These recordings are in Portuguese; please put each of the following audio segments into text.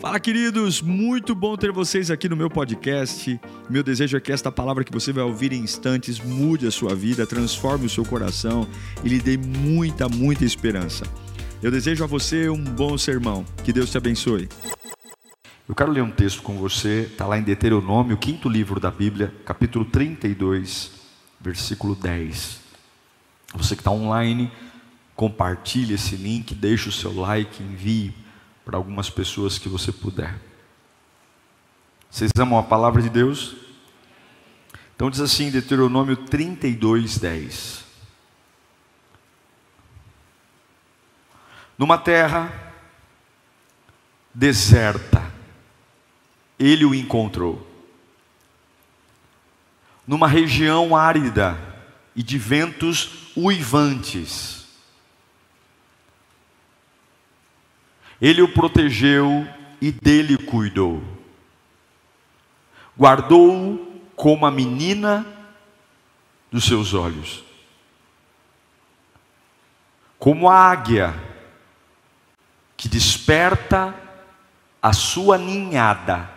Fala, queridos! Muito bom ter vocês aqui no meu podcast. Meu desejo é que esta palavra que você vai ouvir em instantes mude a sua vida, transforme o seu coração e lhe dê muita, muita esperança. Eu desejo a você um bom sermão. Que Deus te abençoe. Eu quero ler um texto com você, está lá em Deuteronômio, o quinto livro da Bíblia, capítulo 32, versículo 10. Você que está online, compartilhe esse link, deixe o seu like, envie para algumas pessoas que você puder. Vocês amam a palavra de Deus? Então diz assim, Deuteronômio 32, 10. Numa terra deserta, ele o encontrou. Numa região árida e de ventos uivantes, Ele o protegeu e dele cuidou. Guardou-o como a menina dos seus olhos. Como a águia que desperta a sua ninhada,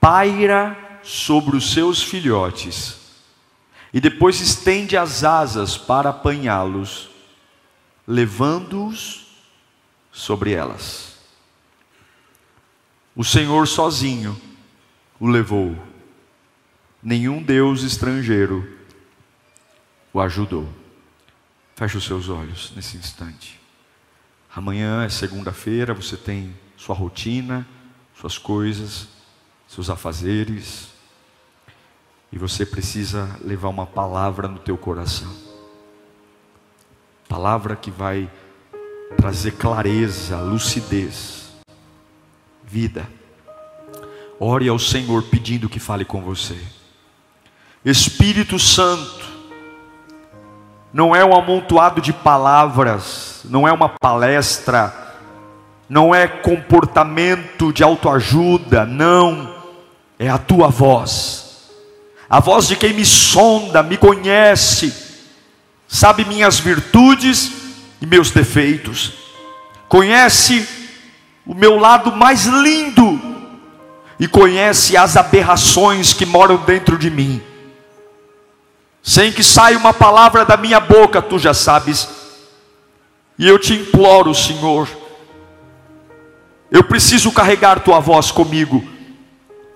paira sobre os seus filhotes e depois estende as asas para apanhá-los, levando-os sobre elas. O Senhor sozinho o levou, nenhum Deus estrangeiro o ajudou. Feche os seus olhos nesse instante. Amanhã é segunda-feira, você tem sua rotina, suas coisas, seus afazeres, e você precisa levar uma palavra no teu coração. Palavra que vai trazer clareza, lucidez, vida. Ore ao Senhor pedindo que fale com você. Espírito Santo, não é um amontoado de palavras, não é uma palestra, não é comportamento de autoajuda, não, é a tua voz, a voz de quem me sonda, me conhece, sabe minhas virtudes e meus defeitos, conhece o meu lado mais lindo e conhece as aberrações que moram dentro de mim. Sem que saia uma palavra da minha boca, tu já sabes. E eu te imploro, Senhor, eu preciso carregar tua voz comigo.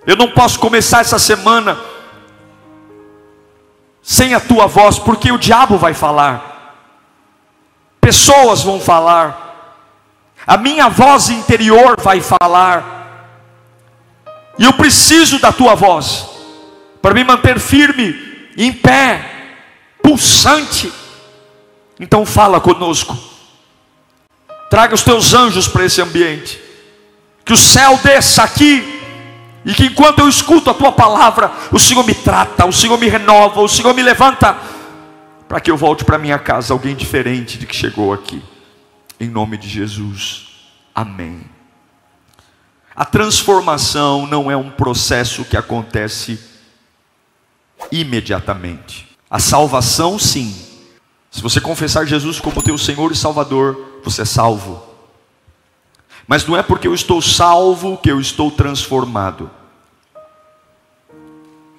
Eu não posso começar essa semana sem a tua voz, porque o diabo vai falar pessoas vão falar, a minha voz interior vai falar, e eu preciso da tua voz, para me manter firme, em pé, pulsante. Então fala conosco, traga os teus anjos para esse ambiente, que o céu desça aqui, e que enquanto eu escuto a tua palavra, o Senhor me trata, o Senhor me renova, o Senhor me levanta para que eu volte para minha casa alguém diferente de que chegou aqui. Em nome de Jesus. Amém. A transformação não é um processo que acontece imediatamente. A salvação, sim. Se você confessar Jesus como teu Senhor e Salvador, você é salvo. Mas não é porque eu estou salvo que eu estou transformado.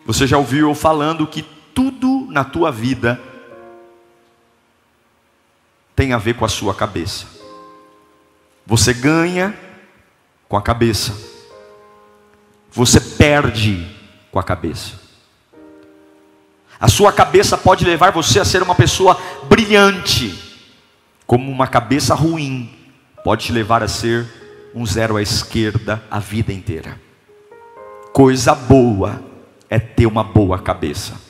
Você já ouviu eu falando que tudo na tua vida tem a ver com a sua cabeça. Você ganha com a cabeça. Você perde com a cabeça. A sua cabeça pode levar você a ser uma pessoa brilhante, como uma cabeça ruim pode te levar a ser um zero à esquerda a vida inteira. Coisa boa é ter uma boa cabeça.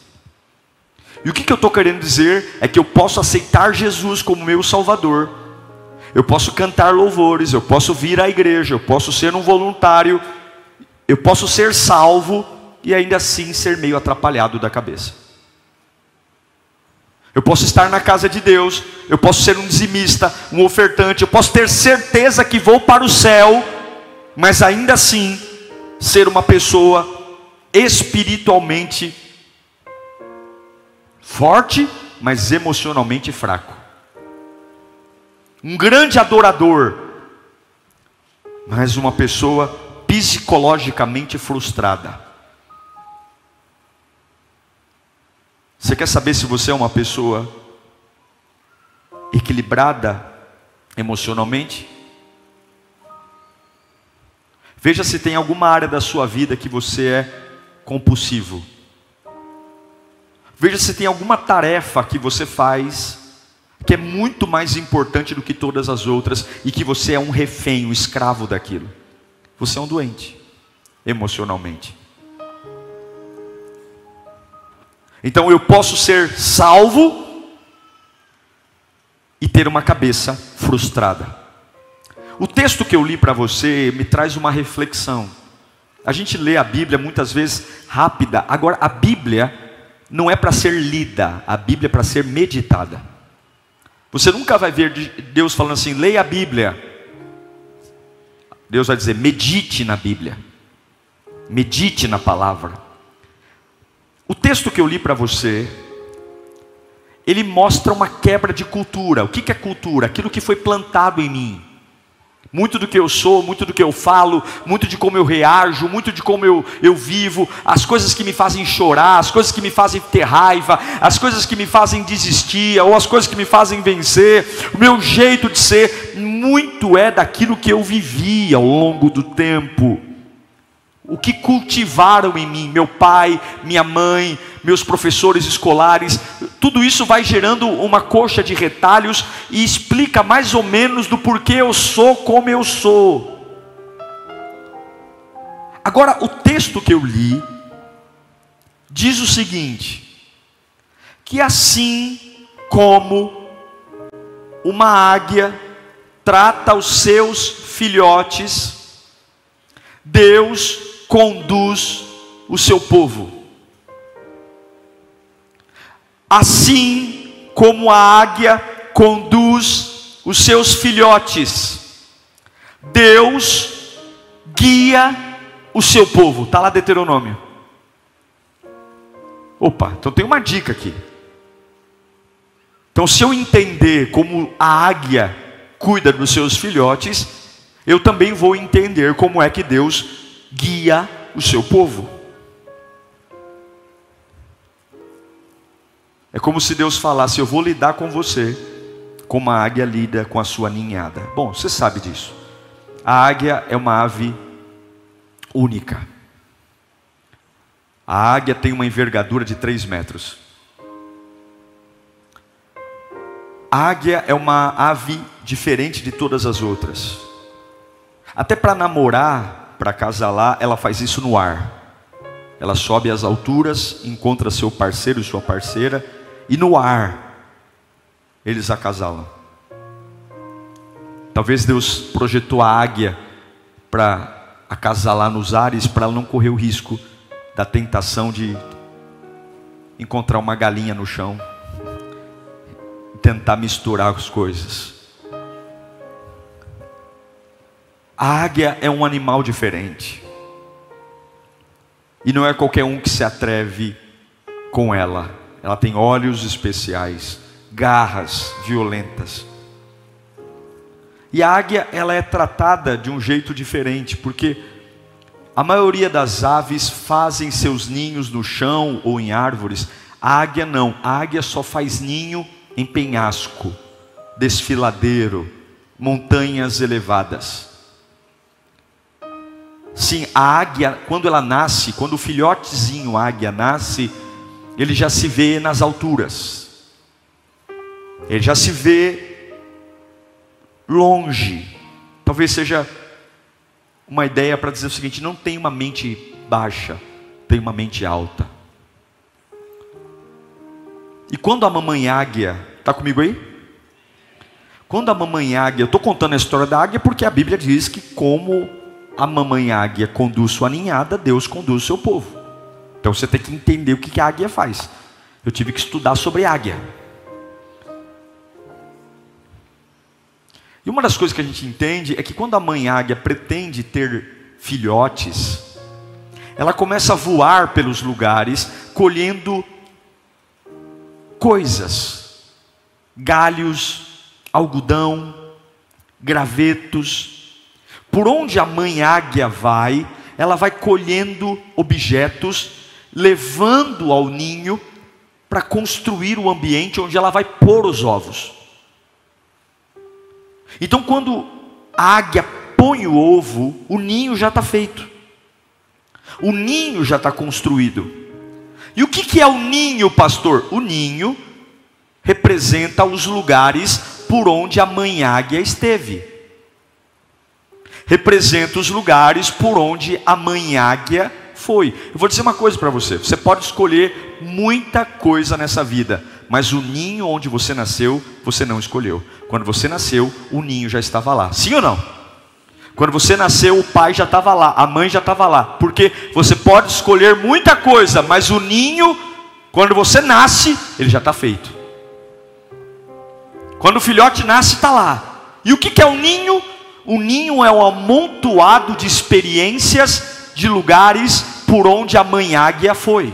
E o que, que eu estou querendo dizer é que eu posso aceitar Jesus como meu Salvador, eu posso cantar louvores, eu posso vir à igreja, eu posso ser um voluntário, eu posso ser salvo e ainda assim ser meio atrapalhado da cabeça. Eu posso estar na casa de Deus, eu posso ser um dizimista, um ofertante, eu posso ter certeza que vou para o céu, mas ainda assim ser uma pessoa espiritualmente forte, mas emocionalmente fraco. Um grande adorador, mas uma pessoa psicologicamente frustrada. Você quer saber se você é uma pessoa equilibrada emocionalmente? Veja se tem alguma área da sua vida que você é compulsivo. Veja se tem alguma tarefa que você faz que é muito mais importante do que todas as outras e que você é um refém, um escravo daquilo. Você é um doente emocionalmente. Então eu posso ser salvo e ter uma cabeça frustrada. O texto que eu li para você me traz uma reflexão. A gente lê a Bíblia muitas vezes rápida. Agora, a Bíblia não é para ser lida, a Bíblia é para ser meditada. Você nunca vai ver Deus falando assim: leia a Bíblia. Deus vai dizer: medite na Bíblia, medite na palavra. O texto que eu li para você, ele mostra uma quebra de cultura. O que é cultura? Aquilo que foi plantado em mim. Muito do que eu sou, muito do que eu falo, muito de como eu reajo, muito de como eu, eu vivo, as coisas que me fazem chorar, as coisas que me fazem ter raiva, as coisas que me fazem desistir, ou as coisas que me fazem vencer, o meu jeito de ser, muito é daquilo que eu vivi ao longo do tempo o que cultivaram em mim, meu pai, minha mãe, meus professores escolares, tudo isso vai gerando uma coxa de retalhos e explica mais ou menos do porquê eu sou como eu sou. Agora, o texto que eu li diz o seguinte: que assim como uma águia trata os seus filhotes, Deus conduz o seu povo. Assim como a águia conduz os seus filhotes, Deus guia o seu povo. Está lá Deuteronômio. Opa, então tem uma dica aqui. Então, se eu entender como a águia cuida dos seus filhotes, eu também vou entender como é que Deus guia o seu povo. É como se Deus falasse: Eu vou lidar com você como a águia lida com a sua ninhada. Bom, você sabe disso. A águia é uma ave única. A águia tem uma envergadura de 3 metros. A águia é uma ave diferente de todas as outras. Até para namorar, para acasalar, ela faz isso no ar. Ela sobe às alturas, encontra seu parceiro e sua parceira, e no ar eles acasalam. Talvez Deus projetou a águia para acasalar nos ares, para ela não correr o risco da tentação de encontrar uma galinha no chão, tentar misturar as coisas. A águia é um animal diferente. E não é qualquer um que se atreve com ela. Ela tem olhos especiais, garras violentas. E a águia, ela é tratada de um jeito diferente, porque a maioria das aves fazem seus ninhos no chão ou em árvores. A águia não. A águia só faz ninho em penhasco, desfiladeiro, montanhas elevadas. Sim, a águia, quando ela nasce, quando o filhotezinho águia nasce, ele já se vê nas alturas. Ele já se vê longe. Talvez seja uma ideia para dizer o seguinte: não tem uma mente baixa, tem uma mente alta. E quando a mamãe águia, está comigo aí? Quando a mamãe águia, eu estou contando a história da águia porque a Bíblia diz que como a mamãe águia conduz sua ninhada, Deus conduz o seu povo. Então você tem que entender o que a águia faz. Eu tive que estudar sobre águia. E uma das coisas que a gente entende é que quando a mãe águia pretende ter filhotes, ela começa a voar pelos lugares, colhendo coisas, galhos, algodão, gravetos, Por onde a mãe águia vai, ela vai colhendo objetos, levando ao ninho para construir o ambiente onde ela vai pôr os ovos. Então, quando a águia põe o ovo, o ninho já está feito, o ninho já está construído. E o que, que é o ninho, pastor? O ninho representa os lugares por onde a mãe águia esteve. Representa os lugares por onde a mãe águia foi. Eu vou dizer uma coisa para você: você pode escolher muita coisa nessa vida, mas o ninho onde você nasceu, você não escolheu. Quando você nasceu, o ninho já estava lá. Sim ou não? Quando você nasceu, o pai já estava lá, a mãe já estava lá. Porque você pode escolher muita coisa, mas o ninho, quando você nasce, ele já está feito. Quando o filhote nasce, está lá. E o que é o ninho? O ninho é um amontoado de experiências, de lugares por onde a mãe águia foi.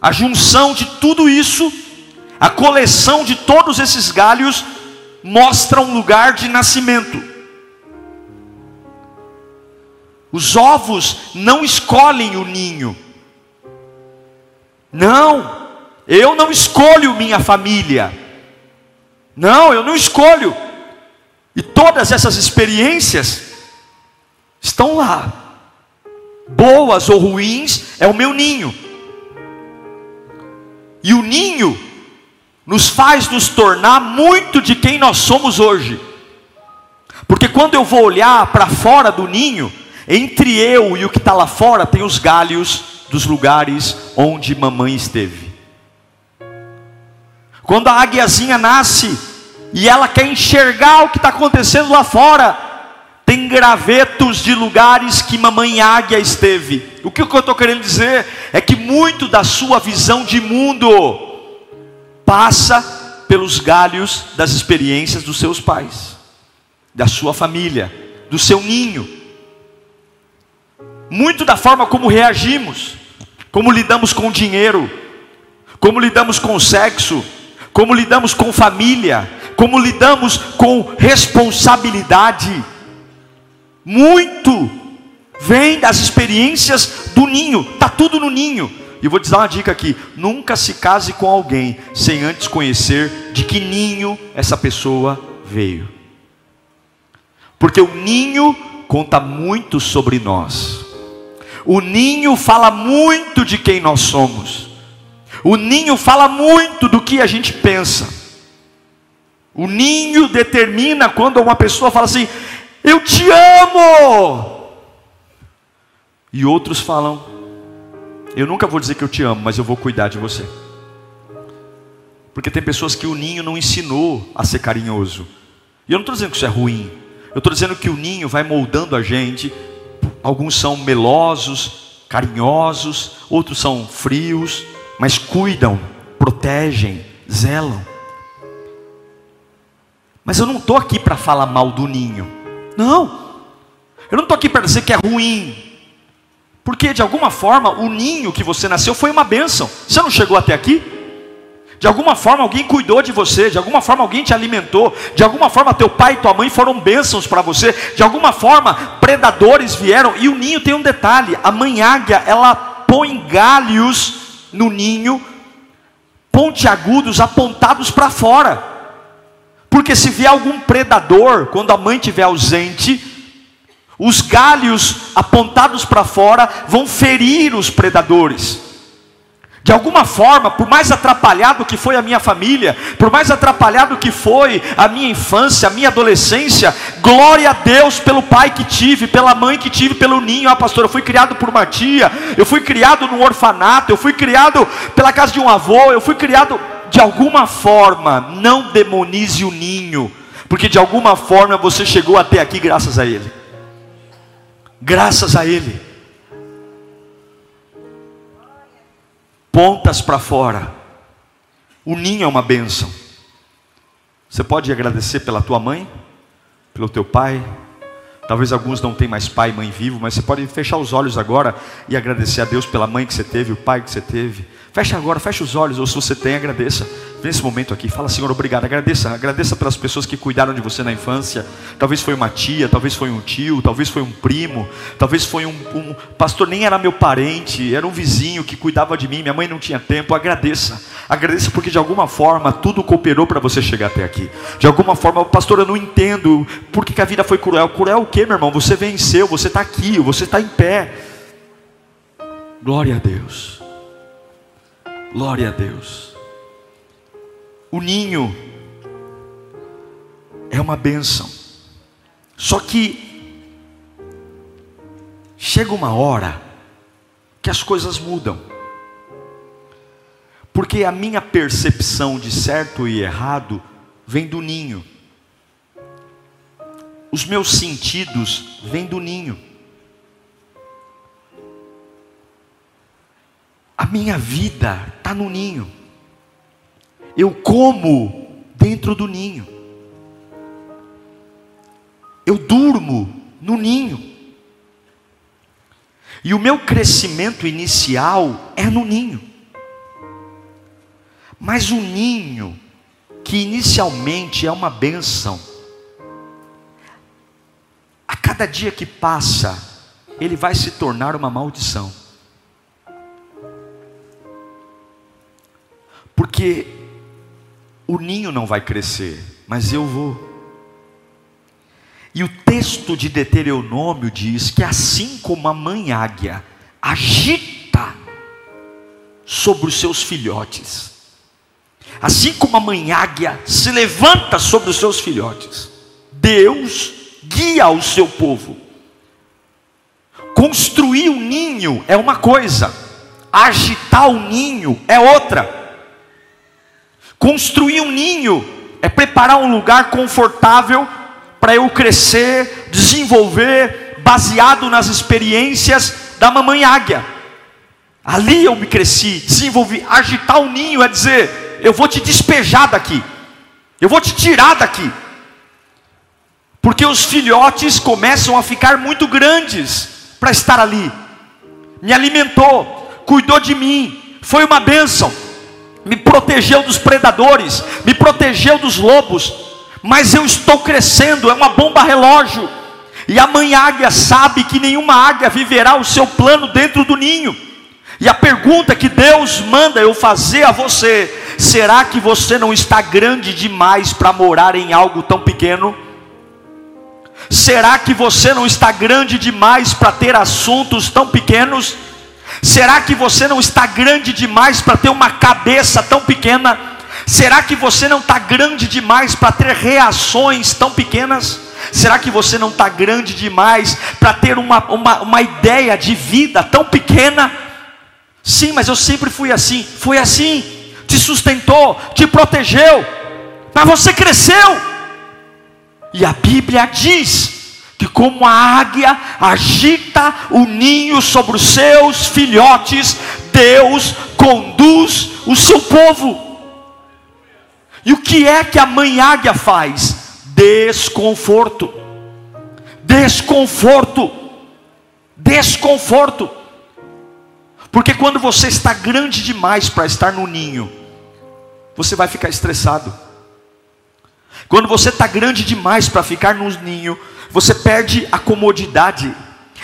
A junção de tudo isso, a coleção de todos esses galhos, mostra um lugar de nascimento. Os ovos não escolhem o ninho. Não, eu não escolho minha família. Não, eu não escolho. E todas essas experiências estão lá. Boas ou ruins, é o meu ninho. E o ninho nos faz nos tornar muito de quem nós somos hoje. Porque quando eu vou olhar para fora do ninho, entre eu e o que está lá fora, tem os galhos dos lugares onde mamãe esteve. Quando a águiazinha nasce e ela quer enxergar o que está acontecendo lá fora, tem gravetos de lugares que mamãe águia esteve. O que eu estou querendo dizer é que muito da sua visão de mundo passa pelos galhos das experiências dos seus pais, da sua família, do seu ninho. Muito da forma como reagimos, como lidamos com dinheiro, como lidamos com sexo, como lidamos com família, como lidamos com responsabilidade muito vem das experiências do ninho, está tudo no ninho. E vou te dar uma dica aqui: nunca se case com alguém sem antes conhecer de que ninho essa pessoa veio. Porque o ninho conta muito sobre nós. O ninho fala muito de quem nós somos. O ninho fala muito do que a gente pensa. O ninho determina quando uma pessoa fala assim: eu te amo. E outros falam: Eu nunca vou dizer que eu te amo, mas eu vou cuidar de você. Porque tem pessoas que o ninho não ensinou a ser carinhoso. E eu não estou dizendo que isso é ruim. Eu estou dizendo que o ninho vai moldando a gente. Alguns são melosos, carinhosos, outros são frios, mas cuidam, protegem, zelam. Mas eu não estou aqui para falar mal do ninho. Não. Eu não estou aqui para dizer que é ruim. Porque de alguma forma o ninho que você nasceu foi uma bênção. Você não chegou até aqui? De alguma forma alguém cuidou de você, de alguma forma alguém te alimentou, de alguma forma teu pai e tua mãe foram bênçãos para você, de alguma forma predadores vieram. E o ninho tem um detalhe: a mãe águia ela põe galhos no ninho, pontiagudos apontados para fora. Porque se vier algum predador, quando a mãe estiver ausente, os galhos apontados para fora vão ferir os predadores. De alguma forma, por mais atrapalhado que foi a minha família, por mais atrapalhado que foi a minha infância, a minha adolescência, glória a Deus pelo pai que tive, pela mãe que tive, pelo ninho. Ah, pastor, eu fui criado por uma tia, eu fui criado num orfanato, eu fui criado pela casa de um avô, eu fui criado de alguma forma, não demonize o ninho, porque de alguma forma você chegou até aqui graças a Ele. Graças a Ele. Pontas para fora. O ninho é uma bênção. Você pode agradecer pela tua mãe, pelo teu pai, Talvez alguns não tenham mais pai e mãe vivo, mas você pode fechar os olhos agora e agradecer a Deus pela mãe que você teve, o pai que você teve. Fecha agora, fecha os olhos, ou se você tem, agradeça. nesse momento aqui, fala, Senhor, obrigado. Agradeça, agradeça pelas pessoas que cuidaram de você na infância. Talvez foi uma tia, talvez foi um tio, talvez foi um primo, talvez foi um, um pastor, nem era meu parente, era um vizinho que cuidava de mim. Minha mãe não tinha tempo. Agradeça, agradeça porque de alguma forma tudo cooperou para você chegar até aqui. De alguma forma, pastor, eu não entendo por que, que a vida foi cruel. Cruel o que, meu irmão? Você venceu, você está aqui, você está em pé. Glória a Deus. Glória a Deus. O ninho é uma bênção. Só que chega uma hora que as coisas mudam. Porque a minha percepção de certo e errado vem do ninho. Os meus sentidos vêm do ninho. A minha vida está no ninho. Eu como dentro do ninho, eu durmo no ninho, e o meu crescimento inicial é no ninho, mas o ninho, que inicialmente é uma benção, a cada dia que passa, ele vai se tornar uma maldição. Porque o ninho não vai crescer, mas eu vou. E o texto de Deuteronômio diz que assim como a mãe águia agita sobre os seus filhotes, assim como a mãe águia se levanta sobre os seus filhotes, Deus guia o seu povo. Construir um ninho é uma coisa, agitar o ninho é outra. Construir um ninho é preparar um lugar confortável para eu crescer, desenvolver, baseado nas experiências da mamãe águia. Ali eu me cresci, desenvolvi. Agitar o ninho é dizer: eu vou te despejar daqui, eu vou te tirar daqui. Porque os filhotes começam a ficar muito grandes para estar ali. Me alimentou, cuidou de mim, foi uma bênção me protegeu dos predadores, me protegeu dos lobos, mas eu estou crescendo, é uma bomba relógio. E a mãe águia sabe que nenhuma águia viverá o seu plano dentro do ninho. E a pergunta que Deus manda eu fazer a você: será que você não está grande demais para morar em algo tão pequeno? Será que você não está grande demais para ter assuntos tão pequenos? Será que você não está grande demais para ter uma cabeça tão pequena? Será que você não está grande demais para ter reações tão pequenas? Será que você não está grande demais para ter uma, uma, uma ideia de vida tão pequena? Sim, mas eu sempre fui assim. Foi assim, te sustentou, te protegeu, mas você cresceu. E a Bíblia diz que como a águia agita o ninho sobre os seus filhotes, Deus conduz o seu povo. E o que é que a mãe águia faz? Desconforto. Desconforto. Desconforto. Porque quando você está grande demais para estar no ninho, você vai ficar estressado. Quando você está grande demais para ficar no ninho, você perde a comodidade.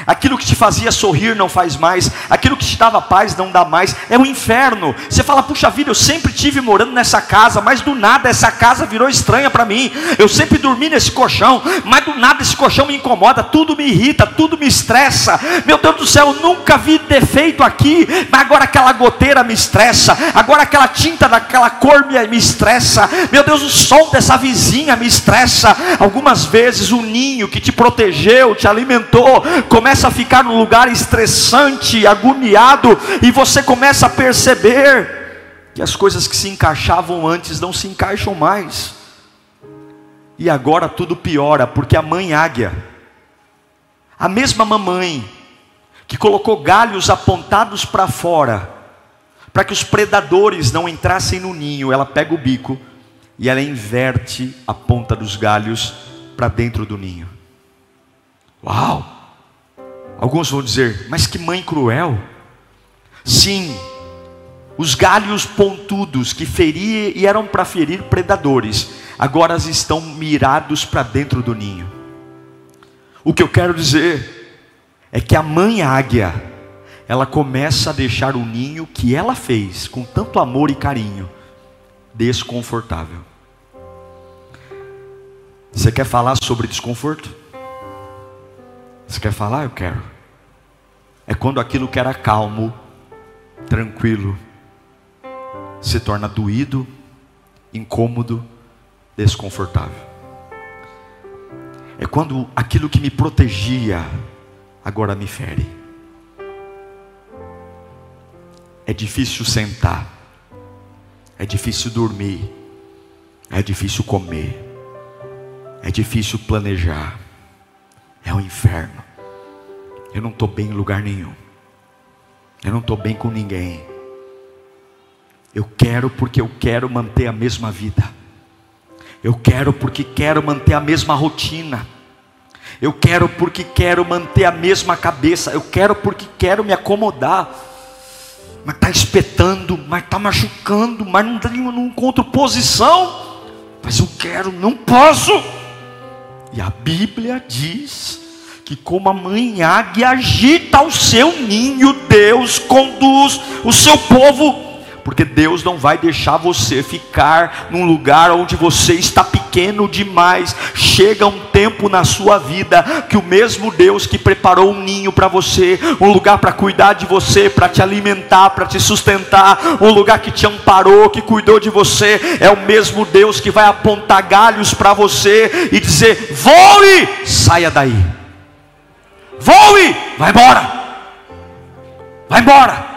Aquilo que te fazia sorrir não faz mais, aquilo que te dava paz não dá mais, é um inferno. Você fala, puxa vida, eu sempre tive morando nessa casa, mas do nada essa casa virou estranha para mim. Eu sempre dormi nesse colchão, mas do nada esse colchão me incomoda, tudo me irrita, tudo me estressa. Meu Deus do céu, nunca vi defeito aqui, mas agora aquela goteira me estressa, agora aquela tinta daquela cor me, me estressa. Meu Deus, o som dessa vizinha me estressa. Algumas vezes o ninho que te protegeu, te alimentou, começa começa a ficar num lugar estressante, agoniado, e você começa a perceber que as coisas que se encaixavam antes não se encaixam mais. E agora tudo piora, porque a mãe águia, a mesma mamãe que colocou galhos apontados para fora, para que os predadores não entrassem no ninho, ela pega o bico e ela inverte a ponta dos galhos para dentro do ninho. Uau! Alguns vão dizer, mas que mãe cruel. Sim, Os galhos pontudos que feriam e eram para ferir predadores, agora estão mirados para dentro do ninho. O que eu quero dizer é que a mãe águia, ela começa a deixar o ninho que ela fez com tanto amor e carinho desconfortável. Você quer falar sobre desconforto? Você quer falar? Eu quero. É quando aquilo que era calmo, tranquilo, se torna doído, incômodo, desconfortável. É quando aquilo que me protegia agora me fere. É difícil sentar, é difícil dormir, é difícil comer, é difícil planejar, é o um inferno. Eu não estou bem em lugar nenhum, eu não estou bem com ninguém. Eu quero porque eu quero manter a mesma vida. Eu quero porque quero manter a mesma rotina. Eu quero porque quero manter a mesma cabeça. Eu quero porque quero me acomodar. Mas está espetando, mas está machucando, mas não, não encontro posição. Mas eu quero, não posso. E a Bíblia diz que como a mãe águia agita o seu ninho, Deus conduz o seu povo porque Deus não vai deixar você ficar num lugar onde você está pequeno demais. Chega um tempo na sua vida que o mesmo Deus que preparou um ninho para você, um lugar para cuidar de você, para te alimentar, para te sustentar, um lugar que te amparou, que cuidou de você, é o mesmo Deus que vai apontar galhos para você e dizer: voe, saia daí, voe, vai embora, vai embora.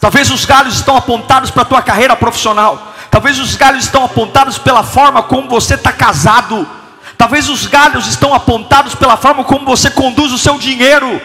Talvez os galhos estão apontados para a tua carreira profissional. Talvez os galhos estão apontados pela forma como você está casado. Talvez os galhos estão apontados pela forma como você conduz o seu dinheiro.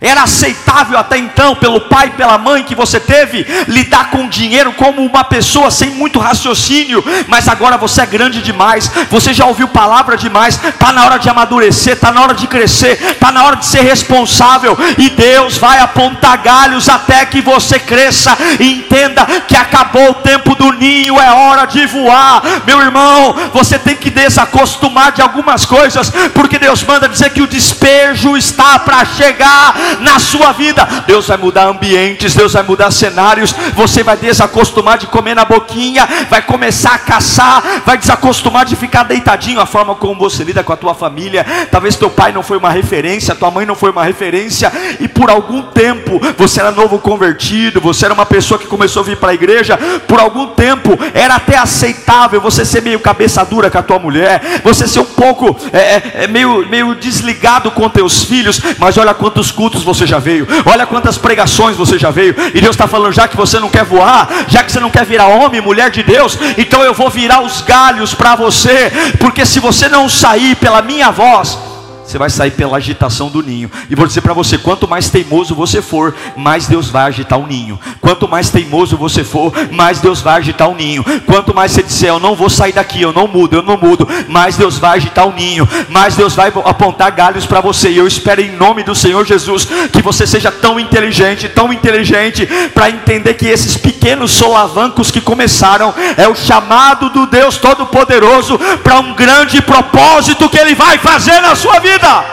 Era aceitável até então, pelo pai e pela mãe que você teve, lidar com dinheiro como uma pessoa sem muito raciocínio, mas agora você é grande demais, você já ouviu palavra demais, está na hora de amadurecer, está na hora de crescer, está na hora de ser responsável, e Deus vai apontar galhos até que você cresça e entenda que acabou o tempo do ninho, é hora de voar. Meu irmão, você tem que desacostumar de algumas coisas, porque Deus manda dizer que o despejo está para chegar na sua vida. Deus vai mudar ambientes, Deus vai mudar cenários. Você vai desacostumar de comer na boquinha, vai começar a caçar, vai desacostumar de ficar deitadinho. A forma como você lida com a tua família. Talvez teu pai não foi uma referência, tua mãe não foi uma referência, e por algum tempo você era novo convertido, você era uma pessoa que começou a vir para a igreja. Por algum tempo era até aceitável você ser meio cabeça dura com a tua mulher, você ser um pouco é, é, é meio, meio desligado com teus filhos, mas olha quantos cultos cultos você já veio, olha quantas pregações você já veio, e Deus está falando: já que você não quer voar, já que você não quer virar homem, mulher de Deus, então eu vou virar os galhos para você, porque se você não sair pela minha voz, você vai sair pela agitação do ninho. E vou dizer para você: quanto mais teimoso você for, mais Deus vai agitar o ninho. Quanto mais teimoso você for, mais Deus vai agitar o ninho. Quanto mais você disser, eu não vou sair daqui, eu não mudo, eu não mudo, mais Deus vai agitar o ninho. Mais Deus vai apontar galhos para você. E eu espero em nome do Senhor Jesus que você seja tão inteligente, tão inteligente, para entender que esses pequenos solavancos que começaram é o chamado do Deus Todo-Poderoso para um grande propósito que Ele vai fazer na sua vida vida.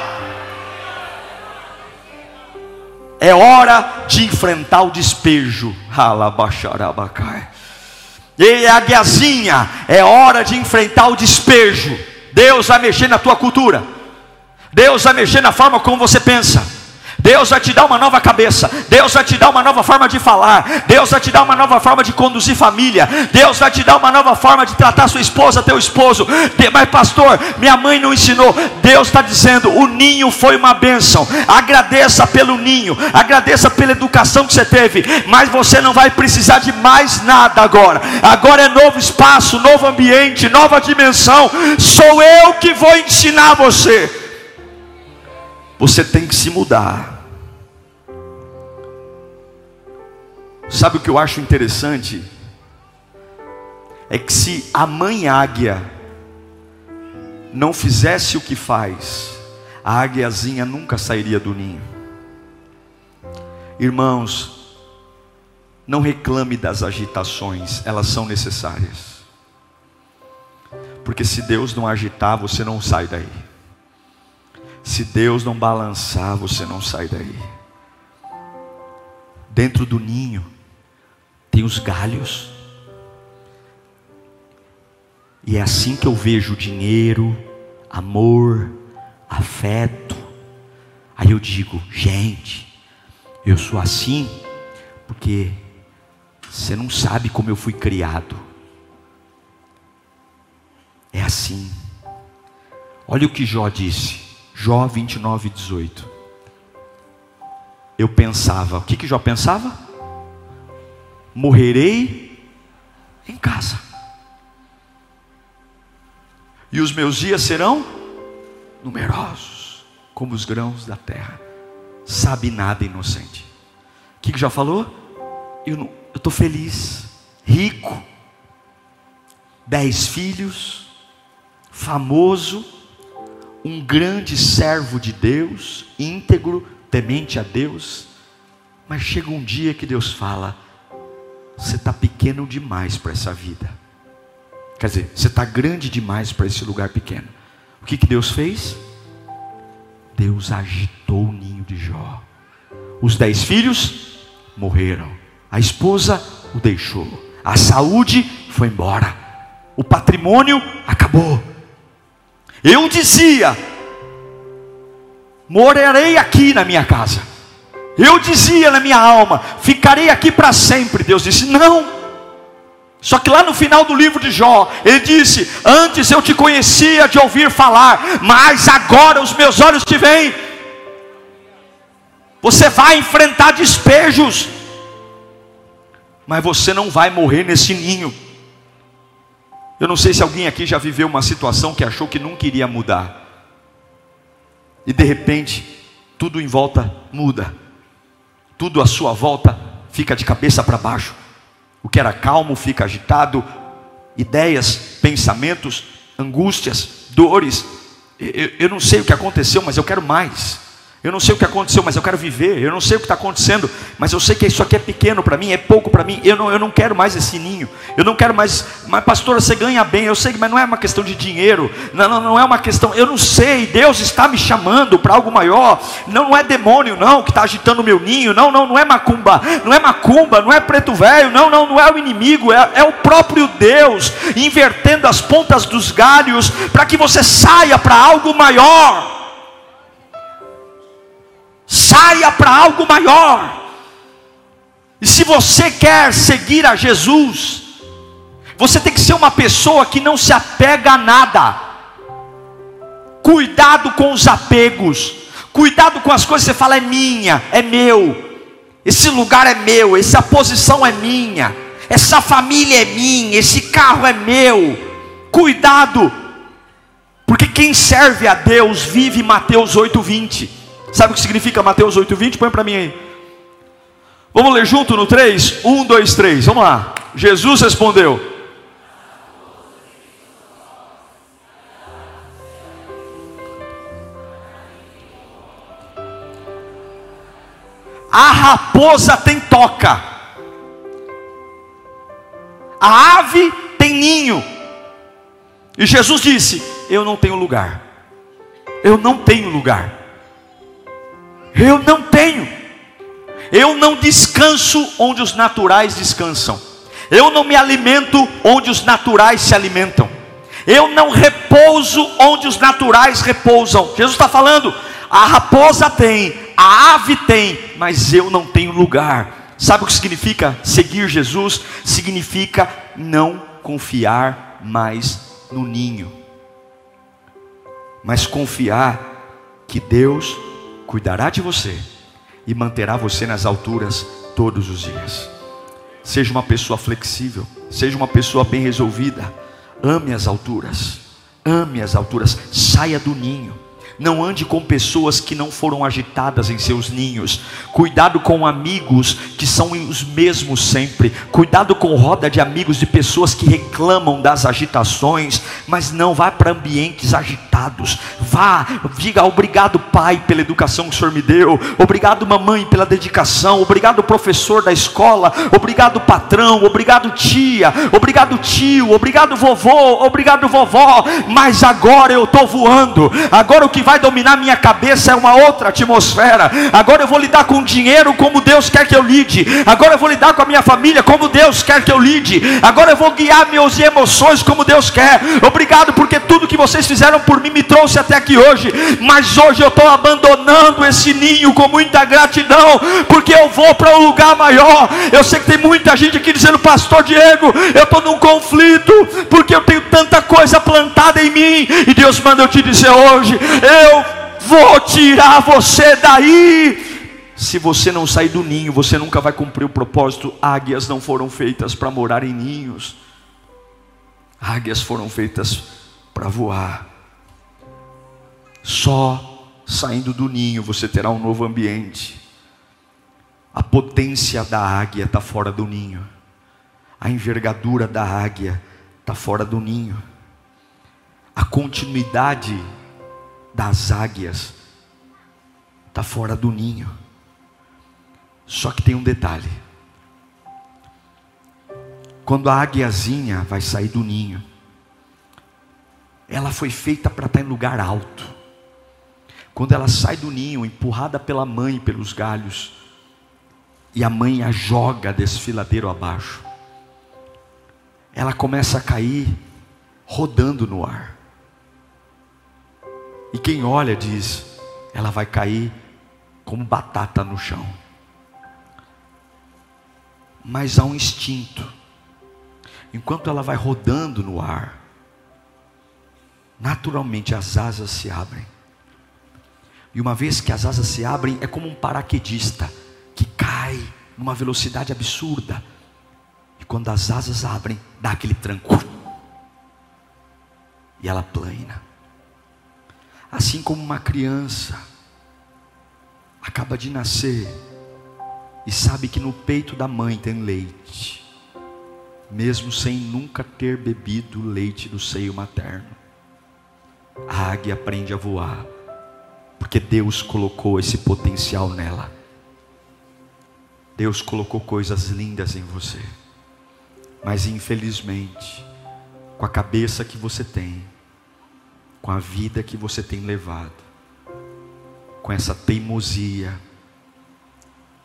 É hora de enfrentar o despejo. E a guiazinha, é hora de enfrentar o despejo. Deus vai mexer na tua cultura. Deus vai mexer na forma como você pensa. Deus vai te dar uma nova cabeça, Deus vai te dar uma nova forma de falar, Deus vai te dar uma nova forma de conduzir família, Deus vai te dar uma nova forma de tratar sua esposa, teu esposo. Mas, pastor, minha mãe não ensinou. Deus está dizendo: o ninho foi uma bênção. Agradeça pelo ninho, agradeça pela educação que você teve, mas você não vai precisar de mais nada agora. Agora é novo espaço, novo ambiente, nova dimensão. Sou eu que vou ensinar você. Você tem que se mudar. Sabe o que eu acho interessante? É que se a mãe águia não fizesse o que faz, a águiazinha nunca sairia do ninho. Irmãos, Não reclame das agitações, elas são necessárias. Porque se Deus não agitar, você não sai daí. Se Deus não balançar, você não sai daí. Dentro do ninho tem os galhos. E é assim que eu vejo dinheiro, amor, afeto. Aí eu digo, gente, eu sou assim porque você não sabe como eu fui criado. É assim. Olha o que Jó disse. Jó 29, 18. Eu pensava, o que, que Jó pensava? Morrerei em casa. E os meus dias serão numerosos, como os grãos da terra. Sabe nada, inocente. O que, que já falou? Eu estou feliz, rico, dez filhos, famoso, um grande servo de Deus, íntegro, temente a Deus. Mas chega um dia que Deus fala: você está pequeno demais para essa vida. Quer dizer, você está grande demais para esse lugar pequeno. O que, que Deus fez? Deus agitou o ninho de Jó. Os dez filhos morreram. A esposa o deixou. A saúde foi embora. O patrimônio acabou. Eu dizia: morarei aqui na minha casa. Eu dizia na minha alma: ficarei aqui para sempre. Deus disse: não. Só que lá no final do livro de Jó, ele disse: Antes eu te conhecia de ouvir falar, mas agora os meus olhos te veem. Você vai enfrentar despejos, mas você não vai morrer nesse ninho. Eu não sei se alguém aqui já viveu uma situação que achou que nunca iria mudar, e de repente, tudo em volta muda, tudo à sua volta fica de cabeça para baixo. O que era calmo fica agitado, ideias, pensamentos, angústias, dores. Eu, eu, não sei o que aconteceu, mas eu quero mais. Eu não sei o que aconteceu, mas eu quero viver. Eu não sei o que está acontecendo, mas eu sei que isso aqui é pequeno para mim, é pouco para mim. Eu não, eu não quero mais esse ninho. Eu não quero mais. Mas, pastora, você ganha bem. Eu sei, mas não é uma questão de dinheiro. Não, não, não é uma questão. Eu não sei. Deus está me chamando para algo maior. Não, não é demônio, não, que está agitando o meu ninho. Não, não, não é macumba. Não é macumba. Não é preto velho. Não, não, não é o inimigo. É, é o próprio Deus invertendo as pontas dos galhos para que você saia para algo maior saia para algo maior. E se você quer seguir a Jesus, você tem que ser uma pessoa que não se apega a nada. Cuidado com os apegos. Cuidado com as coisas que você fala é minha, é meu. Esse lugar é meu, essa posição é minha, essa família é minha, esse carro é meu. Cuidado, porque quem serve a Deus vive Mateus 8:20. Sabe o que significa Mateus 8,20? Põe para mim aí. Vamos ler junto no 3? 1, 2, 3. Vamos lá. Jesus respondeu: A raposa tem toca, a ave tem ninho. E Jesus disse: Eu não tenho lugar. Eu não tenho lugar. Eu não tenho. Eu não descanso onde os naturais descansam. Eu não me alimento onde os naturais se alimentam. Eu não repouso onde os naturais repousam. Jesus está falando: a raposa tem, a ave tem, mas eu não tenho lugar. Sabe o que significa seguir Jesus? Significa não confiar mais no ninho, mas confiar que Deus cuidará de você e manterá você nas alturas todos os dias. Seja uma pessoa flexível, seja uma pessoa bem resolvida. Ame as alturas, ame as alturas, saia do ninho. Não ande com pessoas que não foram agitadas em seus ninhos. Cuidado com amigos que são os mesmos sempre. Cuidado com roda de amigos de pessoas que reclamam das agitações, mas não vá para ambientes agitados. Vá, diga obrigado, pai, pela educação que o Senhor me deu. Obrigado, mamãe, pela dedicação. Obrigado, professor da escola. Obrigado, patrão. Obrigado, tia. Obrigado, tio. Obrigado, vovô. Obrigado, vovó. Mas agora eu estou voando. Agora o que vai dominar minha cabeça é uma outra atmosfera. Agora eu vou lidar com dinheiro como Deus quer que eu lide. Agora eu vou lidar com a minha família como Deus quer que eu lide. Agora eu vou guiar meus emoções como Deus quer. Obrigado porque tudo que vocês fizeram por mim me trouxe até aqui hoje. Mas hoje eu estou abandonando esse ninho com muita gratidão, porque eu vou para um lugar maior. Eu sei que tem muita gente aqui dizendo, Pastor Diego, eu estou num conflito, porque eu tenho tanta coisa plantada em mim. E Deus manda eu te dizer hoje: eu vou tirar você daí. Se você não sair do ninho, você nunca vai cumprir o propósito. Águias não foram feitas para morar em ninhos. Águias foram feitas para voar. Só saindo do ninho você terá um novo ambiente. A potência da águia está fora do ninho. A envergadura da águia está fora do ninho. A continuidade das águias está fora do ninho. Só que tem um detalhe. Quando a águiazinha vai sair do ninho, ela foi feita para estar em lugar alto. Quando ela sai do ninho, empurrada pela mãe pelos galhos, e a mãe a joga desfiladeiro abaixo, ela começa a cair rodando no ar. E quem olha diz: ela vai cair como batata no chão. Mas há um instinto. Enquanto ela vai rodando no ar, naturalmente as asas se abrem. E uma vez que as asas se abrem, é como um paraquedista que cai numa velocidade absurda. E quando as asas abrem, dá aquele tranco. E ela plana. Assim como uma criança acaba de nascer e sabe que no peito da mãe tem leite, mesmo sem nunca ter bebido leite do seio materno. A águia aprende a voar, porque Deus colocou esse potencial nela. Deus colocou coisas lindas em você, mas infelizmente, com a cabeça que você tem, com a vida que você tem levado, com essa teimosia,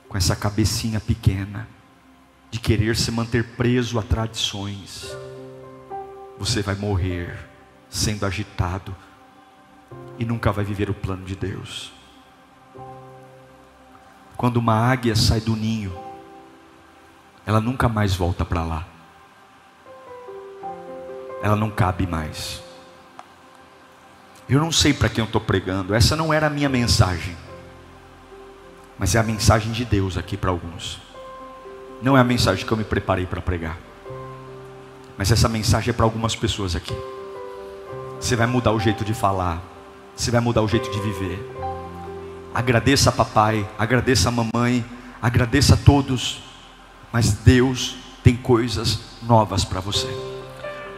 com essa cabecinha pequena, de querer se manter preso a tradições, você vai morrer sendo agitado e nunca vai viver o plano de Deus. Quando uma águia sai do ninho, ela nunca mais volta para lá. Ela não cabe mais. Eu não sei para quem eu estou pregando, essa não era a minha mensagem, mas é a mensagem de Deus aqui para alguns. Não é a mensagem que eu me preparei para pregar, mas essa mensagem é para algumas pessoas aqui. Você vai mudar o jeito de falar, você vai mudar o jeito de viver. Agradeça a papai, agradeça a mamãe, agradeça a todos, mas Deus tem coisas novas para você.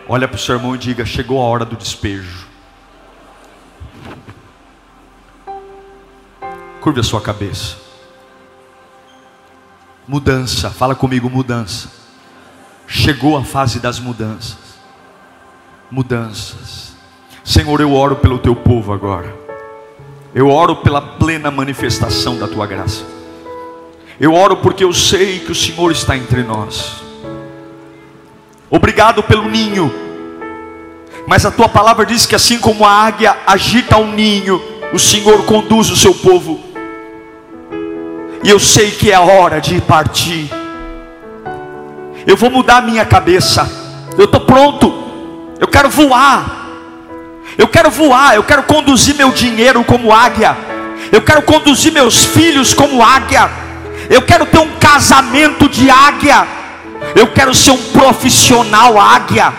Olha para o seu irmão e diga: chegou a hora do despejo. Curve a sua cabeça. Mudança, fala comigo, mudança. Chegou a fase das mudanças. Mudanças. Senhor, eu oro pelo teu povo agora. Eu oro pela plena manifestação da tua graça. Eu oro porque eu sei que o Senhor está entre nós. Obrigado pelo ninho. Mas a tua palavra diz que assim como a águia agita o um ninho, o Senhor conduz o seu povo. E eu sei que é a hora de partir. Eu vou mudar minha cabeça. Eu estou pronto. Eu quero voar. Eu quero voar, eu quero conduzir meu dinheiro como águia. Eu quero conduzir meus filhos como águia. Eu quero ter um casamento de águia. Eu quero ser um profissional águia.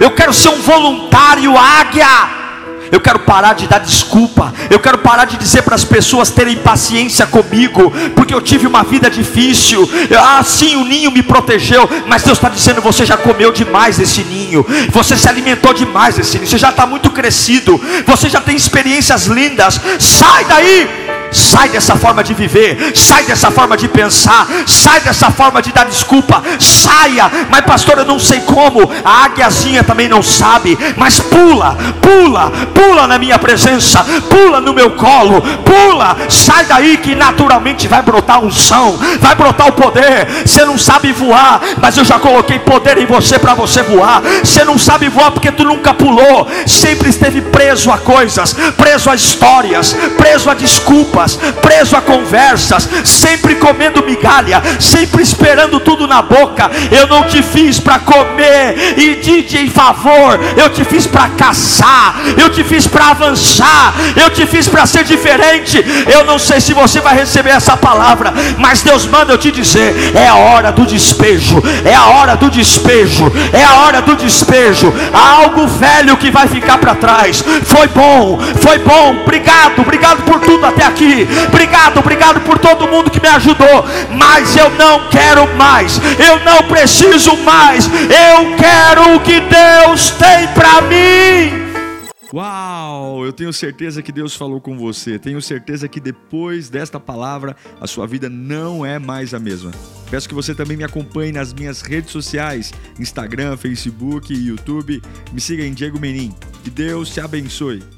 Eu quero ser um voluntário águia. Eu quero parar de dar desculpa. Eu quero parar de dizer para as pessoas terem paciência comigo, porque eu tive uma vida difícil. Ah, sim, o ninho me protegeu, mas Deus está dizendo: você já comeu demais desse ninho, você se alimentou demais desse ninho, você já está muito crescido, você já tem experiências lindas. Sai daí! Sai dessa forma de viver, sai dessa forma de pensar, sai dessa forma de dar desculpa, saia. Mas pastor, eu não sei como. A águiazinha também não sabe, mas pula, pula, pula na minha presença, pula no meu colo, pula. Sai daí que naturalmente vai brotar unção, vai brotar o poder. Você não sabe voar, mas eu já coloquei poder em você para você voar. Você não sabe voar porque tu nunca pulou, sempre esteve preso a coisas, preso a histórias, preso a desculpas desculpas, preso a conversas, sempre comendo migalha, sempre esperando tudo na boca. Eu não te fiz para comer e de em favor, eu te fiz para caçar, eu te fiz para avançar, eu te fiz para ser diferente. Eu não sei se você vai receber essa palavra, mas Deus manda eu te dizer: é a hora do despejo, é a hora do despejo, é a hora do despejo. Há algo velho que vai ficar para trás. Foi bom, foi bom. Obrigado, obrigado por tudo até aqui aqui. Obrigado, obrigado por todo mundo que me ajudou. Mas eu não quero mais. Eu não preciso mais. Eu quero o que Deus tem para mim. Uau! Eu tenho certeza que Deus falou com você. Tenho certeza que depois desta palavra a sua vida não é mais a mesma. Peço que você também me acompanhe nas minhas redes sociais: Instagram, Facebook YouTube. Me siga em Diego Menin. Que Deus te abençoe.